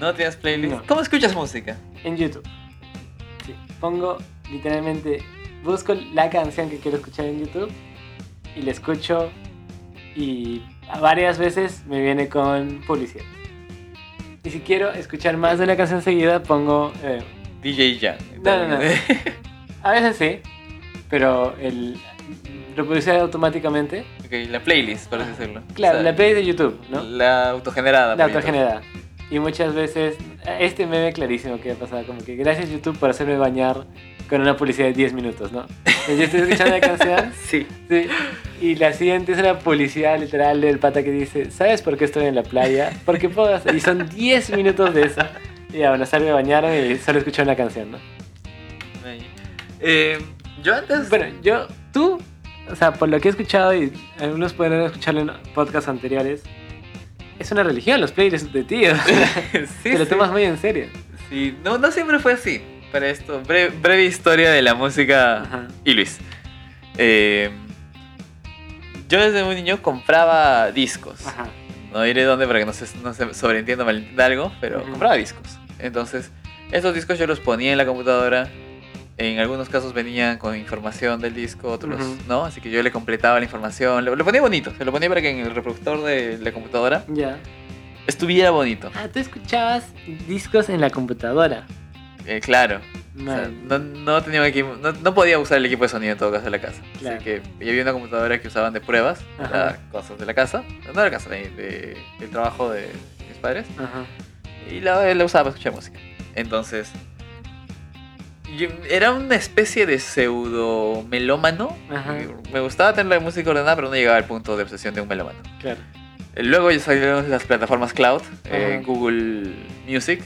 ¿No tienes playlist? No. ¿Cómo escuchas música? En YouTube. Sí, pongo literalmente, busco la canción que quiero escuchar en YouTube y la escucho y varias veces me viene con publicidad. Y si quiero escuchar más de una canción seguida, pongo... eh, DJ Jan. No, no, no. a veces sí, pero el reproducir automáticamente. ok, la playlist, por así decirlo. Claro, O sea, la playlist de YouTube, ¿no? La autogenerada. La por YouTube. Y muchas veces, este meme clarísimo que ha pasado, como que gracias YouTube por hacerme bañar con una publicidad de 10 minutos, ¿no? Yo estoy escuchando la canción, Sí. sí, y la siguiente es una publicidad literal del pata que dice, ¿sabes por qué estoy en la playa? Porque puedo hacer-". Y son 10 minutos de eso. Y ya, bueno, salgo a bañarme y solo escucho una canción, ¿no? Eh, yo antes. Bueno, yo, tú, o sea, por lo que he escuchado y algunos pueden escucharlo en podcasts anteriores, es una religión los playlists de tío. sí, Te lo sí. tomas muy en serio. Sí, no, no siempre fue así. Para esto, breve, breve historia de la música Ajá. y Luis. Eh, yo desde muy niño compraba discos. Ajá. No diré dónde para que no se, no se sobreentienda malentienda algo, pero compraba discos. Entonces, esos discos yo los ponía en la computadora. En algunos casos venían con información del disco, otros no. Así que yo le completaba la información. Lo, lo ponía bonito. Se lo ponía para que en el reproductor de la computadora estuviera bonito. Ah, tú escuchabas discos en la computadora. Eh, claro. O sea, Man. no, no tenía equipo, no, no podía usar el equipo de sonido en todo caso de la casa. Claro. Así que y había una computadora que usaban de pruebas, para cosas de la casa, no de la casa, de, de- del trabajo de mis padres, Ajá. y la, la usaba para escuchar música. Entonces, era una especie de pseudo melómano. Ajá. Me gustaba tener la música ordenada, pero no llegaba al punto de obsesión de un melómano. Claro. Luego ya salieron las plataformas cloud, eh. Google Music,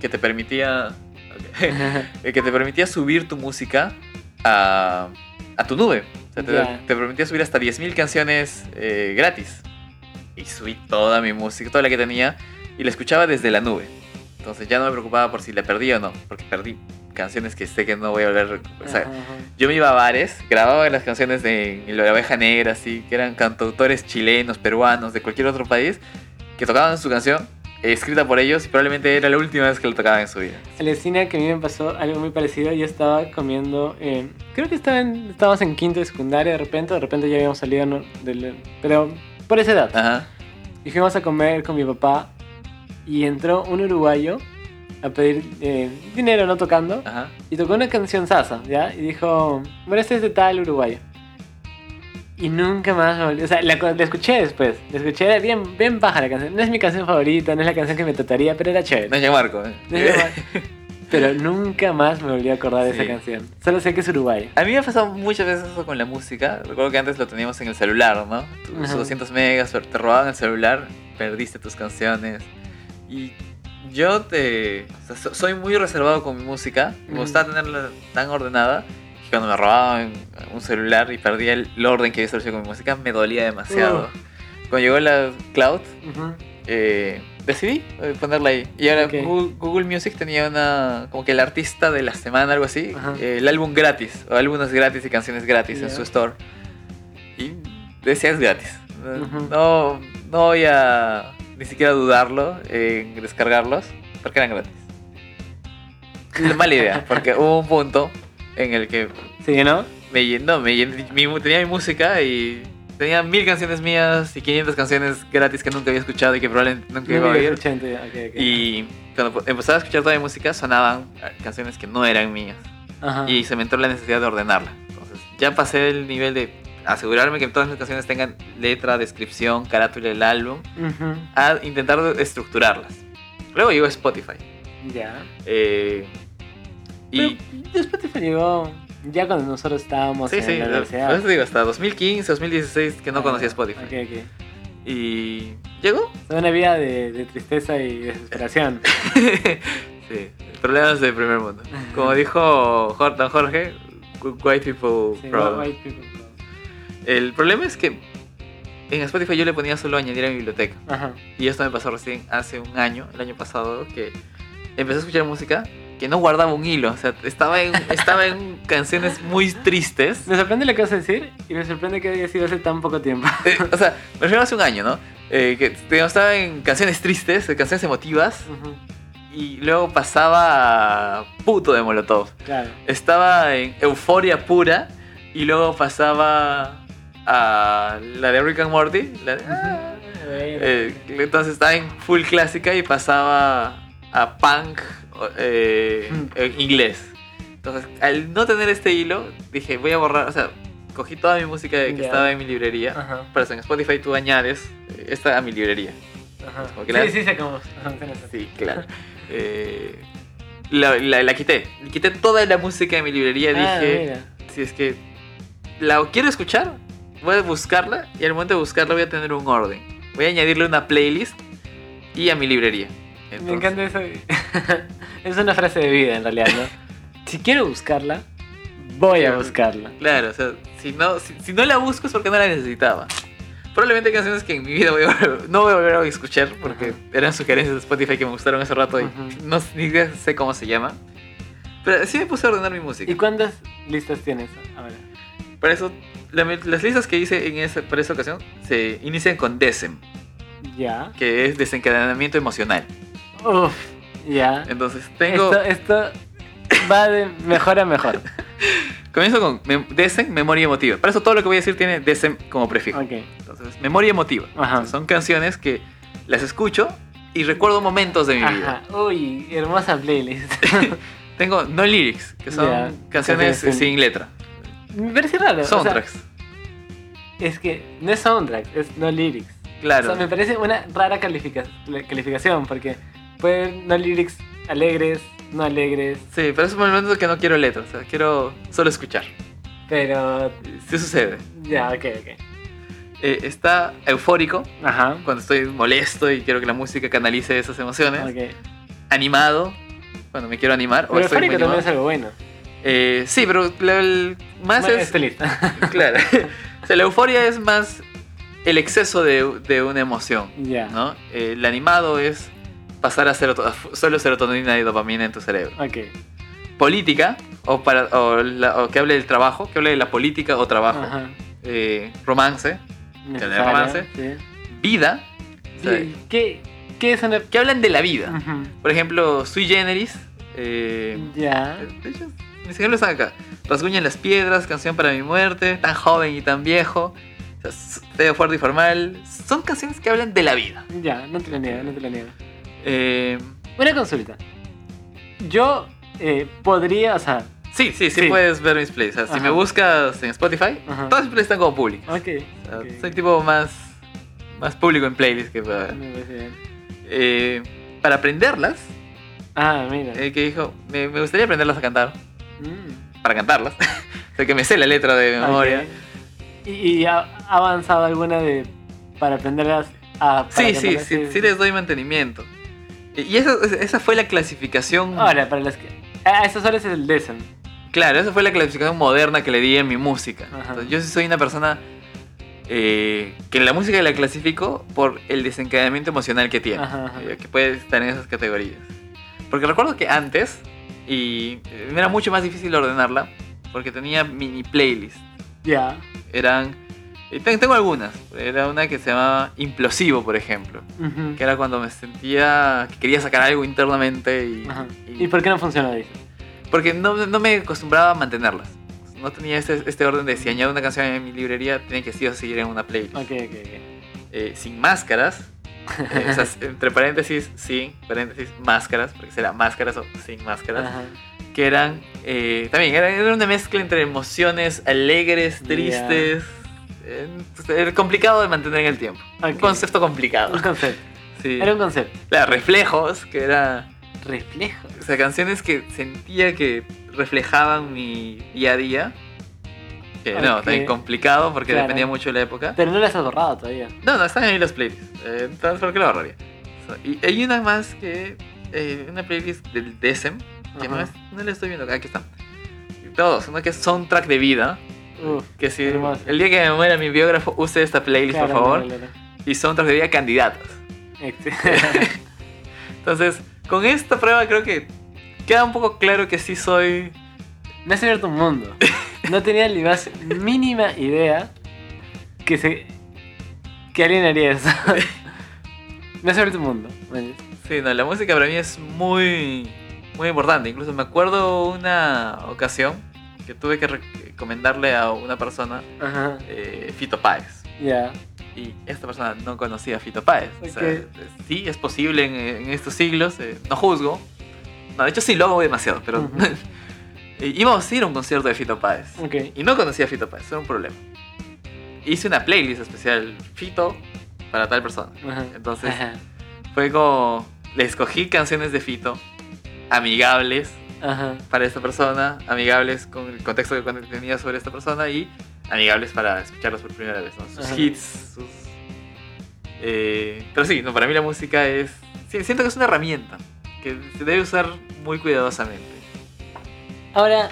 que te permitía eh, que te permitía subir tu música a, a tu nube. O sea, te, Ya. te permitía subir hasta 10.000 canciones eh, gratis. Y subí toda mi música, toda la que tenía, y la escuchaba desde la nube. Entonces ya no me preocupaba por si la perdí o no, porque perdí canciones que sé que no voy a volver. O sea, Ajá, ajá. yo me iba a bares, grababa las canciones de La Oveja Negra, así, que eran cantautores chilenos, peruanos, de cualquier otro país, que tocaban su canción, escrita por ellos, y probablemente era la última vez que la tocaban en su vida. Alucina que a mí me pasó algo muy parecido. Yo estaba comiendo, eh, creo que estaba en- estábamos en quinto de secundaria de repente, de repente ya habíamos salido, ¿no? del- pero por esa edad. Ajá. Y fuimos a comer con mi papá y entró un uruguayo a pedir eh, dinero, no tocando, Ajá. y tocó una canción sasa, ¿ya? Y dijo, bueno, este es de tal uruguayo. Y nunca más me volvió, o sea, la, la escuché después, la escuché, era bien, bien baja la canción. No es mi canción favorita, no es la canción que me trataría, pero era chévere. No es Marco. ¿eh? No es igual. Pero nunca más me volví a acordar de Sí. esa canción. Solo sé que es uruguayo. A mí me ha pasado muchas veces eso con la música. Recuerdo que antes lo teníamos en el celular, ¿no? Tus Ajá. 200 megas, te robaban el celular, perdiste tus canciones. Y yo te. o sea, so- soy muy reservado con mi música. Me gustaba tenerla tan ordenada. que Cuando me robaban un celular y perdía el, orden que había establecido con mi música, me dolía demasiado. Cuando llegó la cloud, eh, decidí eh, ponerla ahí. Y ahora. Google, Google Music tenía una. como que el artista de la semana, algo así. Eh, el álbum gratis, o álbumes gratis y canciones gratis en su store. Y decía es gratis. No, no voy a ni siquiera dudarlo en descargarlos, porque eran gratis. Mala idea, porque hubo un punto en el que ¿Sí, no? me llenó, me mi- tenía mi música y tenía mil canciones mías y 500 canciones gratis que nunca había escuchado y que probablemente nunca iba a oír. 80, ya, ok, ok. Y cuando empezaba a escuchar toda mi música sonaban eh, canciones que no eran mías Ajá. y se me entró la necesidad de ordenarla. Entonces ya pasé el nivel de asegurarme que todas mis canciones tengan letra, descripción, carátula del álbum, Ujú. a intentar estructurarlas. Luego llegó Spotify. Ya. eh, y Pero Spotify llegó ya cuando nosotros estábamos sí, en sí, la por universidad. eso digo, hasta 2015, 2016 que no Ah, conocía Spotify. Ok, ok. Y llegó. Una vida de, de tristeza y desesperación. sí, problemas de primer mundo. Como dijo Don Jorge, white people Sí, problem. white people. El problema es que en Spotify yo le ponía solo añadir a mi biblioteca. Ajá. Y esto me pasó recién hace un año, el año pasado, que empecé a escuchar música que no guardaba un hilo. O sea, estaba en, estaba en canciones muy tristes. Me sorprende lo que vas a decir y me sorprende que haya sido hace tan poco tiempo. Eh, o sea, me refiero hace un año, ¿no? Eh, que estaba en canciones tristes, canciones emotivas, y luego pasaba a puto de Molotov. Claro. Estaba en euforia pura y luego pasaba a la de Rick and Morty. la de- Bueno. eh, entonces estaba en full clásica y pasaba a punk eh, Mm. en inglés. Entonces, al no tener este hilo, dije, voy a borrar, o sea, cogí toda mi música que estaba en mi librería. Ajá. Pero en Spotify tú añades esta a mi librería. Ajá. Como que la- Sí, sí, sé cómo. Sí, claro. Eh, la, la- la quité. Quité toda la música de mi librería. Ah, dije, mira. si es que la quiero escuchar, voy a buscarla y al momento de buscarla voy a tener un orden. Voy a añadirle una playlist y a mi librería. Me Entonces, encanta eso. es una frase de vida en realidad, ¿no? si quiero buscarla, voy a buscarla. Claro, o sea, si no, si, si no la busco es porque no la necesitaba. Probablemente canciones que en mi vida voy a volver- no voy a volver a escuchar porque Ajá. eran sugerencias de Spotify que me gustaron hace rato y no ni sé cómo se llama. Pero sí me puse a ordenar mi música. ¿Y cuántas listas tienes ahora? Para eso, la- las listas que hice en esa, para esa ocasión se inician con DESEM, Ya. que es desencadenamiento emocional. Uf, ya. Entonces, tengo. Esto, esto va de mejor a mejor. Comienzo con mem- DESEM, memoria emotiva. Para eso, todo lo que voy a decir tiene DESEM como prefijo. Ok. Entonces, memoria emotiva. Ajá. Entonces, son canciones que las escucho y recuerdo momentos de mi vida. Ajá. Uy, hermosa playlist. Tengo no lyrics, que son Ya, canciones sin letra. Me parece raro. o sea, Soundtracks. es que no es soundtrack, es no lyrics. claro. O sea, me parece una rara califica- calificación porque puede haber no lyrics alegres, no alegres, Sí, pero es un momento que no quiero letras. O sea, quiero solo escuchar. pero Sí sucede. ya, ok, ok. Eh, está eufórico, Ajá. cuando estoy molesto y quiero que la música canalice esas emociones. Ok. Animado, cuando me quiero animar. o Pero estoy muy eufórico también es algo bueno. Eh, sí, pero el- más Bueno, es... lista. Claro. O sea, la euforia es más el exceso de, de una emoción, ya. ¿no? Eh, el animado es pasar a seroto- a fu- solo serotonina y dopamina en tu cerebro. Ok. Política, o, para, o, la- o que hable del trabajo, que hable de la política o trabajo. Ajá. Eh, romance, Necesario, romance. Sí. vida, o sea, Sí, ¿Qué, ¿Qué es una.? que hablan de la vida. Ujú. Por ejemplo, Sui Generis. eh, Ya. de hecho, mis ejemplos están acá. Rasguña en las piedras, canción para mi muerte, tan joven y tan viejo. O sea, s- feo, fuerte y formal. Son canciones que hablan de la vida. Ya, no te lo niego, no te lo niego. Eh, Una consulta. Yo eh, podría, o sea, sí, sí, sí, Sí. puedes ver mis plays. O sea, si Ajá. me buscas en Spotify, Ajá. todas mis plays están como públicas. ok. O sea, ok. Soy tipo más, más público en playlists que para, Me parece bien. eh, para aprenderlas. Ah, mira. eh, que dijo, me, me gustaría aprenderlas a cantar. Mm. Para cantarlas. o sea, que me sé la letra de memoria. ¿Y, y ha avanzado alguna de para aprenderlas a para Sí, sí, sí, sí les doy mantenimiento. Y esa, esa fue la clasificación. Ahora, para las que. A esas horas es el Descent. Claro, esa fue la clasificación moderna que le di en mi música. Entonces, yo sí soy una persona eh, que la música la clasifico por el desencadenamiento emocional que tiene. Ajá, ajá. eh, que puede estar en esas categorías. Porque recuerdo que antes, y eh, me era mucho más difícil ordenarla, porque tenía mini playlists. Ya. Eran. y ten- tengo algunas. Era una que se llamaba Implosivo, por ejemplo. Ujú. Que era cuando me sentía que quería sacar algo internamente y. Ajá. y- ¿Y por qué no funcionó? Dice? porque no, no me acostumbraba a mantenerlas. No tenía este, este orden de si añado una canción en mi librería, tiene que sí o sí en una playlist. Ok, ok, ok. Eh, sin máscaras. Eh, o sea, entre paréntesis, sin, paréntesis, máscaras, porque será máscaras o sin máscaras. Ajá. Que eran, eh, también, era, era una mezcla entre emociones alegres, tristes. eh, era complicado de mantener en el tiempo. Un Ok. concepto complicado. Un concepto. Sí. Era un concepto. Claro, reflejos, que era. Reflejo. O sea, canciones que sentía que reflejaban mi día a día. Que no, también complicado porque Claro. dependía mucho de la época. Pero no las has borrado todavía. No, no, están ahí las playlists. Eh, entonces, ¿por qué la borraría? So, y hay una más que. eh, una playlist del DSM. Que es, no la estoy viendo. Aquí está. Todos. Una que es soundtrack de vida. Uf, Que si hermoso. el día que me muera mi biógrafo, use esta playlist, claro, por favor. claro. Y soundtrack de vida candidatos. Ex- Entonces, con esta prueba creo que queda un poco claro que sí soy. Me has abierto un mundo. No tenía ni más mínima idea que se. que alguien haría eso. Me has abierto un mundo. Sí, no, la música para mí es muy, muy importante. Incluso me acuerdo una ocasión que tuve que recomendarle a una persona eh, Fito Páez. Ya. Y esta persona no conocía a Fito Páez. O sea, sí, es posible en, en estos siglos, eh, no juzgo. No, de hecho sí lo hago demasiado, pero Ujú. eh, íbamos a ir a un concierto de Fito Páez. Y no conocía a Fito Páez, era un problema. Hice una playlist especial Fito para tal persona. Entonces Ajá. fue como, le escogí canciones de Fito, amigables Ajá. para esta persona, amigables con el contexto que tenía sobre esta persona y amigables para escucharlos por primera vez, ¿no? Sus hits, sus... eh, pero sí, no, para mí la música es... siento que es una herramienta que se debe usar muy cuidadosamente. Ahora,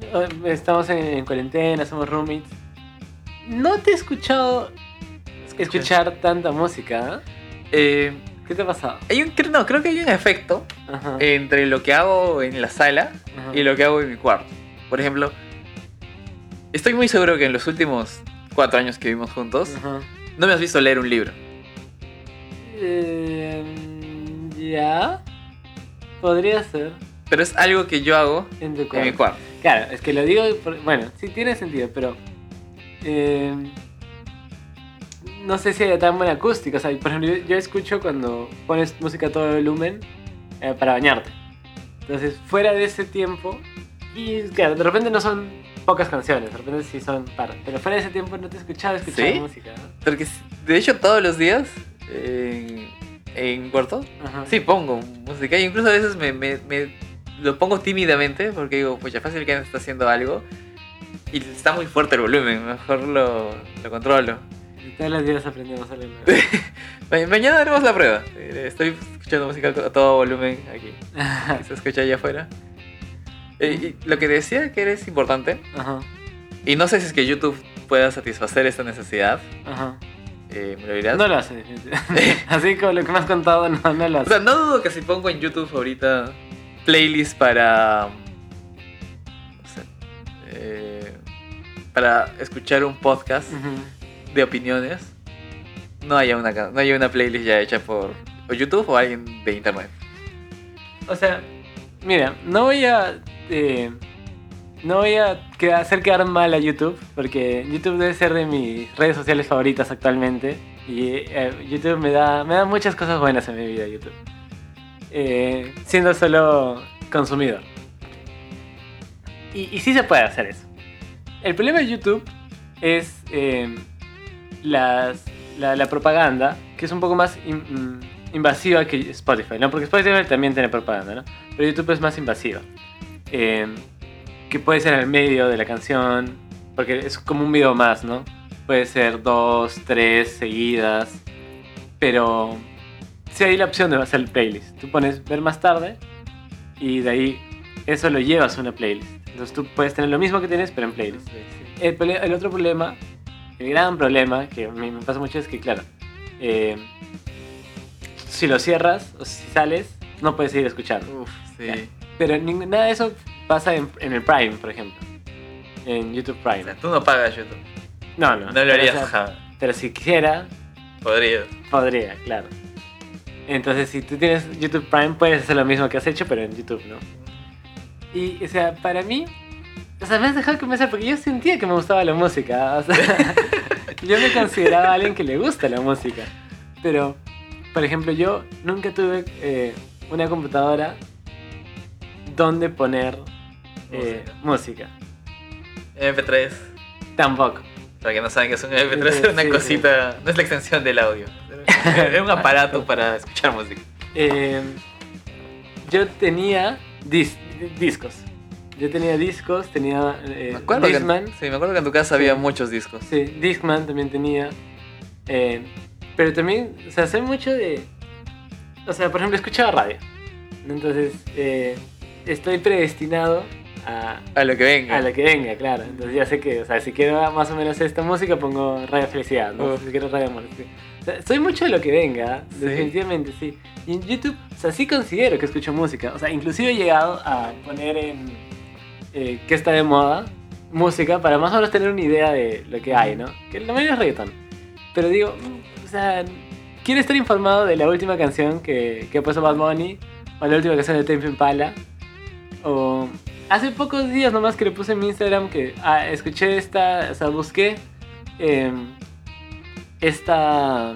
eh, estamos en, en cuarentena, somos roommates. No te he escuchado escuchar tanta música. ¿eh? Eh, ¿Qué te ha pasado? hay un, creo- no, creo que hay un efecto Ajá. entre lo que hago en la sala Ajá. y lo que hago en mi cuarto. Por ejemplo, estoy muy seguro que en los últimos cuatro años que vivimos juntos, Ajá. no me has visto leer un libro. Eh, ya. Podría ser Pero es algo que yo hago en tu en mi cuarto. Claro, es que lo digo. por- bueno, sí tiene sentido, pero. eh, no sé si hay tan buena acústica. O sea, por ejemplo, yo, yo escucho cuando pones música a todo volumen eh, para bañarte. Entonces, fuera de ese tiempo. Y claro, de repente no son pocas canciones, de repente sí son par. Pero fuera de ese tiempo no te he escuchado escuchar ¿Sí? música. ¿no? Porque de hecho todos los días en, en cuarto, Ajá. sí pongo música. E incluso a veces me, me- me lo pongo tímidamente porque digo, pues ya fácil que está haciendo algo. Y está muy fuerte el volumen, mejor lo, lo controlo. Y todos los días aprendemos nuevo. Ma- mañana haremos la prueba. Eh, Estoy escuchando música a todo volumen aquí. Se escucha allá afuera. Eh, y lo que decía que eres importante, Ajá, y no sé si es que YouTube pueda satisfacer esta necesidad, ajá. eh, me lo dirás. No lo hace, definitivamente. Así como lo que me has contado, no, no lo O hace. sea, no dudo que si pongo en YouTube ahorita playlist para. No sé. eh, para escuchar un podcast de opiniones, no haya una, no haya una playlist ya hecha por o YouTube o alguien de internet. O sea, mira, no voy a. eh, no voy a hacer quedar mal a YouTube, porque YouTube debe ser de mis redes sociales favoritas actualmente. Y eh, YouTube me da, me da muchas cosas buenas en mi vida, YouTube. Eh, siendo solo consumidor. Y, y sí se puede hacer eso. El problema de YouTube es eh, las, la, propaganda, que es un poco más mm, invasiva que Spotify, ¿no? Porque Spotify también tiene propaganda, ¿no? Pero YouTube es más invasiva. Eh, que puede ser el medio de la canción, porque es como un video más, ¿no? Puede ser dos, tres seguidas, pero sí hay la opción de hacer playlist. Tú pones ver más tarde y de ahí eso lo llevas a una playlist. Entonces tú puedes tener lo mismo que tienes, pero en playlist. El, el otro problema, el gran problema que mí me pasa mucho es que, claro, eh, si lo cierras o si sales, no puedes seguir escuchando. Uf, sí. Ya. Pero nada de eso pasa en, en el Prime, por ejemplo. En YouTube O Prime. sea, tú no pagas YouTube. No, no. No lo pero, harías o sea, pero si quisiera, Podrías. podría, claro. Entonces, si tú tienes YouTube Prime, puedes hacer lo mismo que has hecho, pero en YouTube, ¿no? Y, o sea, para mí, o sea, me has dejado convencer porque yo sentía que me gustaba la música. O sea, yo me consideraba alguien que le gusta la música. Pero, por ejemplo, yo nunca tuve eh, una computadora donde poner eh, música. MP3. Tampoco. Para que no saben que es un MP3, Sí, es una sí, cosita, no es la extensión del audio. Es un aparato para escuchar música. Eh, yo tenía dis- discos. Yo tenía discos, tenía eh, Me acuerdo, que, Discman. sí, me acuerdo que en tu casa había Sí. muchos discos. Sí, Discman también tenía. Eh, pero también, o sea, sé mucho de. O sea, por ejemplo, escuchaba radio. Entonces, eh, estoy predestinado a, A lo que venga. a lo que venga, claro. Entonces ya sé que, o sea, si quiero más o menos esta música, pongo Radio Felicidad, ¿no? Uf. Si quiero Radio Amor. sí. Soy mucho de lo que venga, Sí. definitivamente, sí. Y en YouTube, o sea, sí considero que escucho música. O sea, inclusive he llegado a poner en... Eh, que está de moda, música, para más o menos tener una idea de lo que hay, ¿no? Que la mayoría es reggaetón. Pero digo, mm, o sea, quiero estar informado de la última canción que, que puso Bad Bunny, o la última canción de Tame Impala, o hace pocos días nomás que le puse en mi Instagram que ah, escuché esta, o sea, busqué em, esta,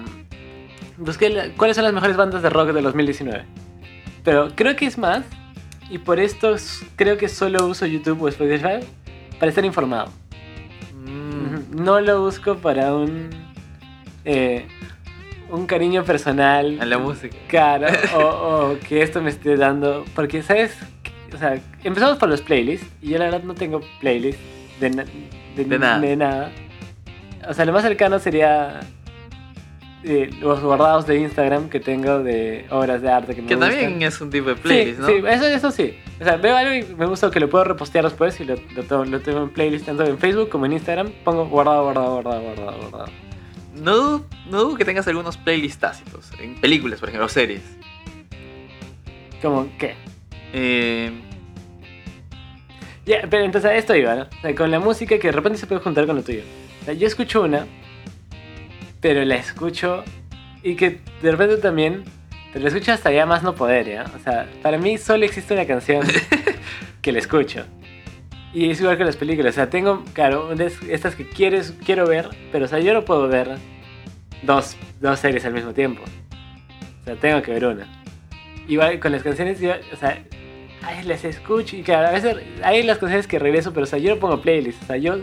busqué la- cuáles son las mejores bandas de rock del 2019. Pero creo que es más, y por esto creo que solo uso YouTube o Spotify para estar informado. Mm, No lo busco para un eh, un cariño personal. a la música. Claro, o, o que esto me esté dando. Porque, ¿sabes? O sea, empezamos por los playlists. Y yo la verdad no tengo playlist de, na- de, De nada. de nada. O sea, lo más cercano sería eh, los guardados de Instagram que tengo de obras de arte que me Que gustan. también es un tipo de playlist, sí, ¿no? Sí, eso, eso sí. O sea, veo algo y me gusta que lo puedo repostear después y lo, lo, tengo, lo tengo en playlist tanto en Facebook como en Instagram. Pongo guardado, guardado, guardado, guardado, guardado. No, dudo- no dudo que tengas algunos playlists tácitos. En películas, por ejemplo, o series. Como, ¿qué? Eh, Ya, pero entonces a esto iba, ¿no? O sea, con la música que de repente se puede juntar con lo tuyo. O sea, yo escucho una, pero la escucho y que de repente también, pero la escucho hasta ya más no poder, ¿ya? O sea, para mí solo existe una canción que la escucho. Y es igual que las películas, o sea, tengo, claro, estas que quieres, quiero ver, pero o sea, yo no puedo ver dos, dos series al mismo tiempo. O sea, tengo que ver una. Igual con las canciones, yo, o sea, ay, las escucho y claro, a veces hay las canciones que regreso, pero o sea, yo no pongo playlist. O sea, yo,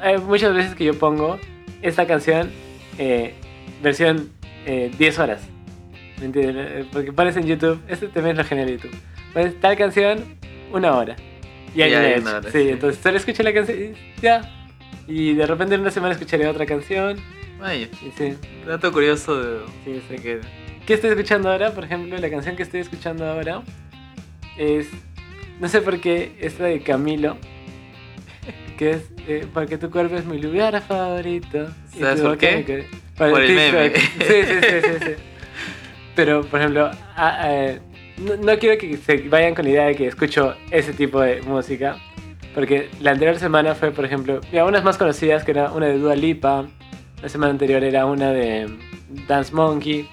hay muchas veces que yo pongo esta canción, eh, versión eh, 10 horas. ¿Me entiendes? Eh, Porque pones en YouTube, este también es lo genial de YouTube. Pones tal canción, una hora. Y ahí Y hay una hora, sí, sí. entonces solo escuché la canción y ya. Y de repente en una semana escucharé otra canción. vaya, Y sí, dato curioso de, sí, sí. que ¿Qué estoy escuchando ahora? Por ejemplo, la canción que estoy escuchando ahora es. No sé por qué, esta de Camilo. Que es. eh, porque tu cuerpo es mi lugar favorito. ¿Sabes por qué? Por el TikTok. meme. Sí, sí, sí, sí, sí. Pero, por ejemplo, no, no quiero que se vayan con la idea de que escucho ese tipo de música. Porque la anterior semana fue, por ejemplo, ya unas más conocidas, que era una de Dua Lipa. La semana anterior era una de Dance Monkey.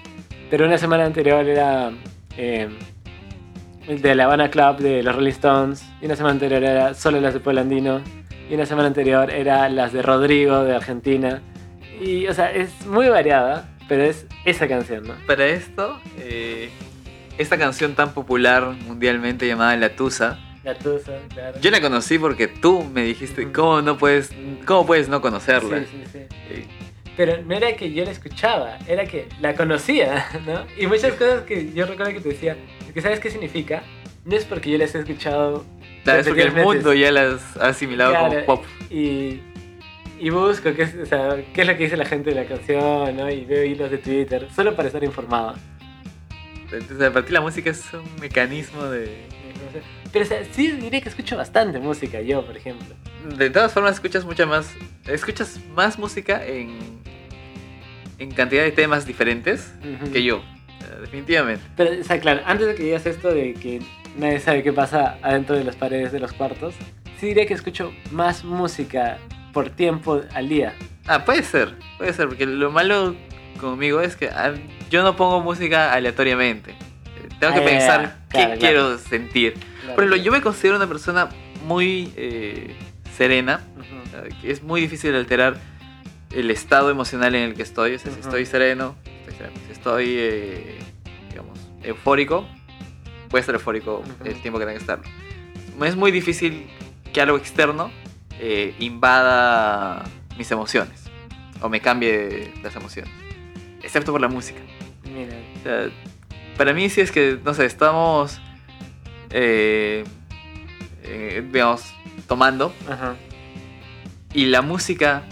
Pero una semana anterior era eh, de La Habana Club de los Rolling Stones. Y una semana anterior era solo las de Pueblo Andino. Y una semana anterior era las de Rodrigo de Argentina. Y, o sea, es muy variada, pero es esa canción, ¿no? para esto, eh, esta canción tan popular mundialmente llamada La Tusa, La tusa, claro. yo la conocí porque tú me dijiste. ¿cómo no puedes, cómo puedes no conocerla? Sí, sí, sí. Eh, Pero no era que yo la escuchaba, era que la conocía, ¿no? Y muchas cosas que yo recuerdo que te decía, es que ¿sabes qué significa? No es porque yo las he escuchado Claro, es porque el mundo ya las ha asimilado Claro, como pop. Y, y busco qué es, o sea, qué es lo que dice la gente de la canción, ¿no? Y veo hilos de Twitter, solo para estar informado. Entonces, a partir de la música es un mecanismo de... Pero o sea, sí diría que escucho bastante música yo, por ejemplo. De todas formas, escuchas mucha más... Escuchas más música en, en cantidad de temas diferentes Ujú. que yo. Definitivamente. Pero, o sea, claro, antes de que digas esto de que nadie sabe qué pasa adentro de las paredes de los cuartos, sí diría que escucho más música por tiempo al día. Ah, puede ser, puede ser, porque lo malo conmigo es que ah, yo no pongo música aleatoriamente. Tengo que Ah, pensar ya, qué claro, claro. quiero sentir. Por ejemplo, yo me considero una persona muy eh, serena, Ujú. eh, que es muy difícil alterar el estado emocional en el que estoy. O sea, si Ujú. estoy sereno, estoy sereno. Si estoy, eh, digamos, eufórico, puede estar eufórico el tiempo que tenga que estar. Es muy difícil que algo externo eh, invada mis emociones o me cambie las emociones, excepto por la música. Mira, O sea, para mí sí es que, no sé, estamos, eh, eh, digamos, tomando y la música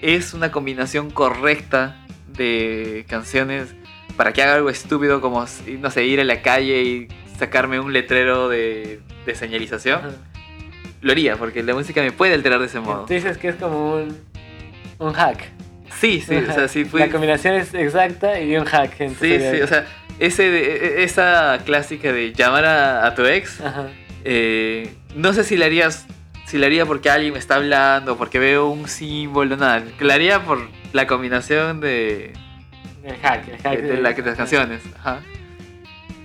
es una combinación correcta de canciones para que haga algo estúpido como, no sé, ir a la calle y sacarme un letrero de, de señalización, ajá. lo haría porque la música me puede alterar de ese modo. Tú dices que es como un, un hack. Sí, sí, o sea, sí fui... La combinación es exacta y un hack. Sí, sí, o sea, ese, de- esa clásica de llamar a, a tu ex, eh, no sé si la harías, si la haría porque alguien me está hablando, porque veo un símbolo, nada, la haría por la combinación de, El hack, el hack de, de la- de las canciones. Ajá.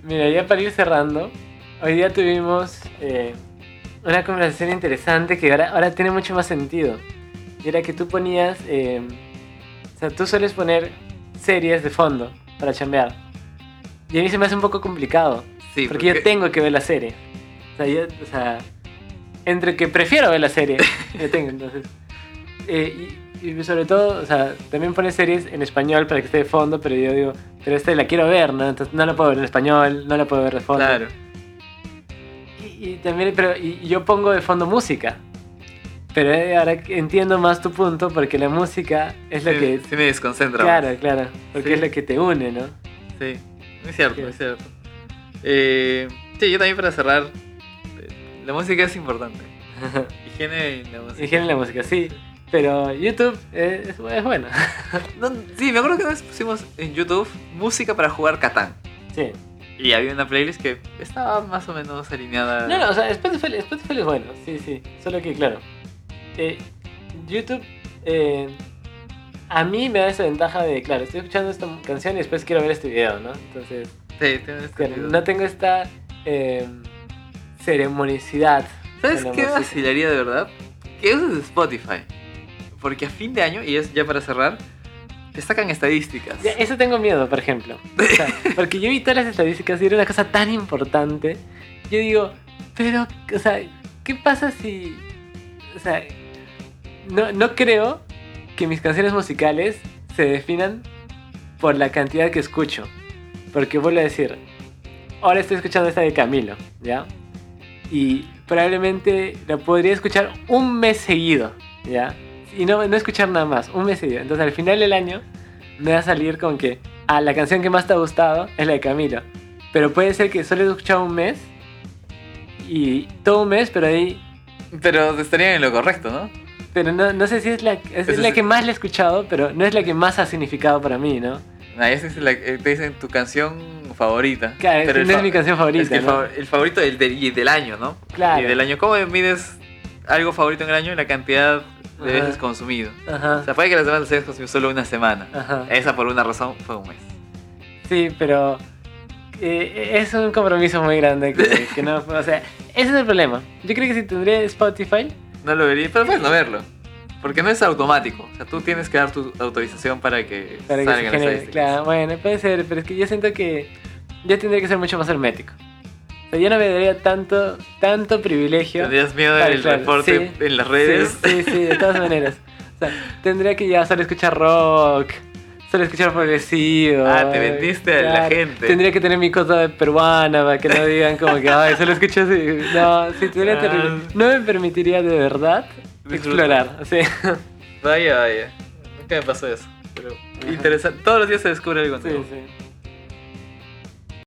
Mira, ya para ir cerrando, hoy día tuvimos eh, una conversación interesante que ahora, ahora tiene mucho más sentido. Y era que tú ponías, eh, o sea, tú sueles poner series de fondo para chambear. Y a mí se me hace un poco complicado, Sí, porque yo tengo que ver la serie. O sea, yo, o sea, entre que prefiero ver la serie, yo tengo, entonces. eh, y, y sobre todo, o sea, también pones series en español para que esté de fondo, pero yo digo, pero esta la quiero ver, ¿no? Entonces no la puedo ver en español, no la puedo ver de fondo. Claro. Y, y también, pero y, yo pongo de fondo música. Pero eh, ahora entiendo más tu punto, porque la música es lo sí, que... sí me desconcentra. Claro, más. claro, porque Sí. es lo que te une, ¿no? Sí, muy cierto, Sí. muy cierto. Eh, sí, yo también para cerrar, eh, la música es importante. Higiene en la música. Higiene en la música, sí. Pero YouTube es, bueno. No, sí, me acuerdo que una vez pusimos en YouTube música para jugar Catán. sí. Y había una playlist que estaba más o menos alineada. No, no, o sea, Spotify, Spotify es bueno, sí, sí. Solo que, claro, eh, YouTube eh, a mí me da esa ventaja de, claro, estoy escuchando esta canción y después quiero ver este video, ¿no? Entonces, Sí, tiene claro, sentido. no tengo esta eh, ceremonicidad. ¿Sabes qué vacilaría de verdad? Que uses Spotify. Porque a fin de año, y es ya para cerrar, te sacan estadísticas. Ya, eso tengo miedo, por ejemplo. O sea, porque yo vi todas las estadísticas y era una cosa tan importante. Yo digo, pero, o sea, ¿qué pasa si... O sea, no, no creo que mis canciones musicales se definan por la cantidad que escucho. Porque vuelvo a decir, ahora estoy escuchando esta de Camilo, ¿ya? Y probablemente la podría escuchar un mes seguido, ¿ya? Y no, no escuchar nada más, un mes seguido. Entonces al final del año me va a salir con que, ah, la canción que más te ha gustado es la de Camilo. Pero puede ser que solo he escuchado un mes y todo un mes, pero ahí Pero estarían en lo correcto, ¿no? pero no, no sé si es la, es la es- que más le he escuchado, pero no es la que más ha significado para mí, ¿no? Ah, esa es la- eh, te dicen tu canción favorita. Claro, pero no es mi canción favorita. Es que el, ¿no? el favorito del, del, y del año, ¿no? Claro. Y del año. ¿Cómo mides algo favorito en el año? La cantidad de veces consumido. O Ajá, sea, puede que las demás las hayas consumido solo una semana. ajá. Esa por una razón fue un mes. Sí, pero eh, es un compromiso muy grande que, que no... O sea, ese es el problema. Yo creo que si tendría Spotify... No lo vería, pero puedes no verlo. Porque no es automático. O sea, tú tienes que dar tu autorización para que Para que salgan se las claro, bueno, puede ser, pero es que yo siento que yo tendría que ser mucho más hermético. Yo no me daría tanto, tanto privilegio. ¿Tendrías miedo Claro, del claro, reporte sí. en las redes? Sí, sí, sí, de todas maneras. O sea, tendría que ya solo escuchar rock, solo escuchar progresivo. Ah, te vendiste a la gente. Tendría que tener mi cosa de peruana para que no digan como que, ay, solo escucho así. No, sí, tendría Ah. terrible. No me permitiría de verdad Disfrutar. explorar. Sí. Vaya, vaya. Nunca me pasó eso. Pero interesante. Todos los días se descubre algo Sí, nuevo. sí.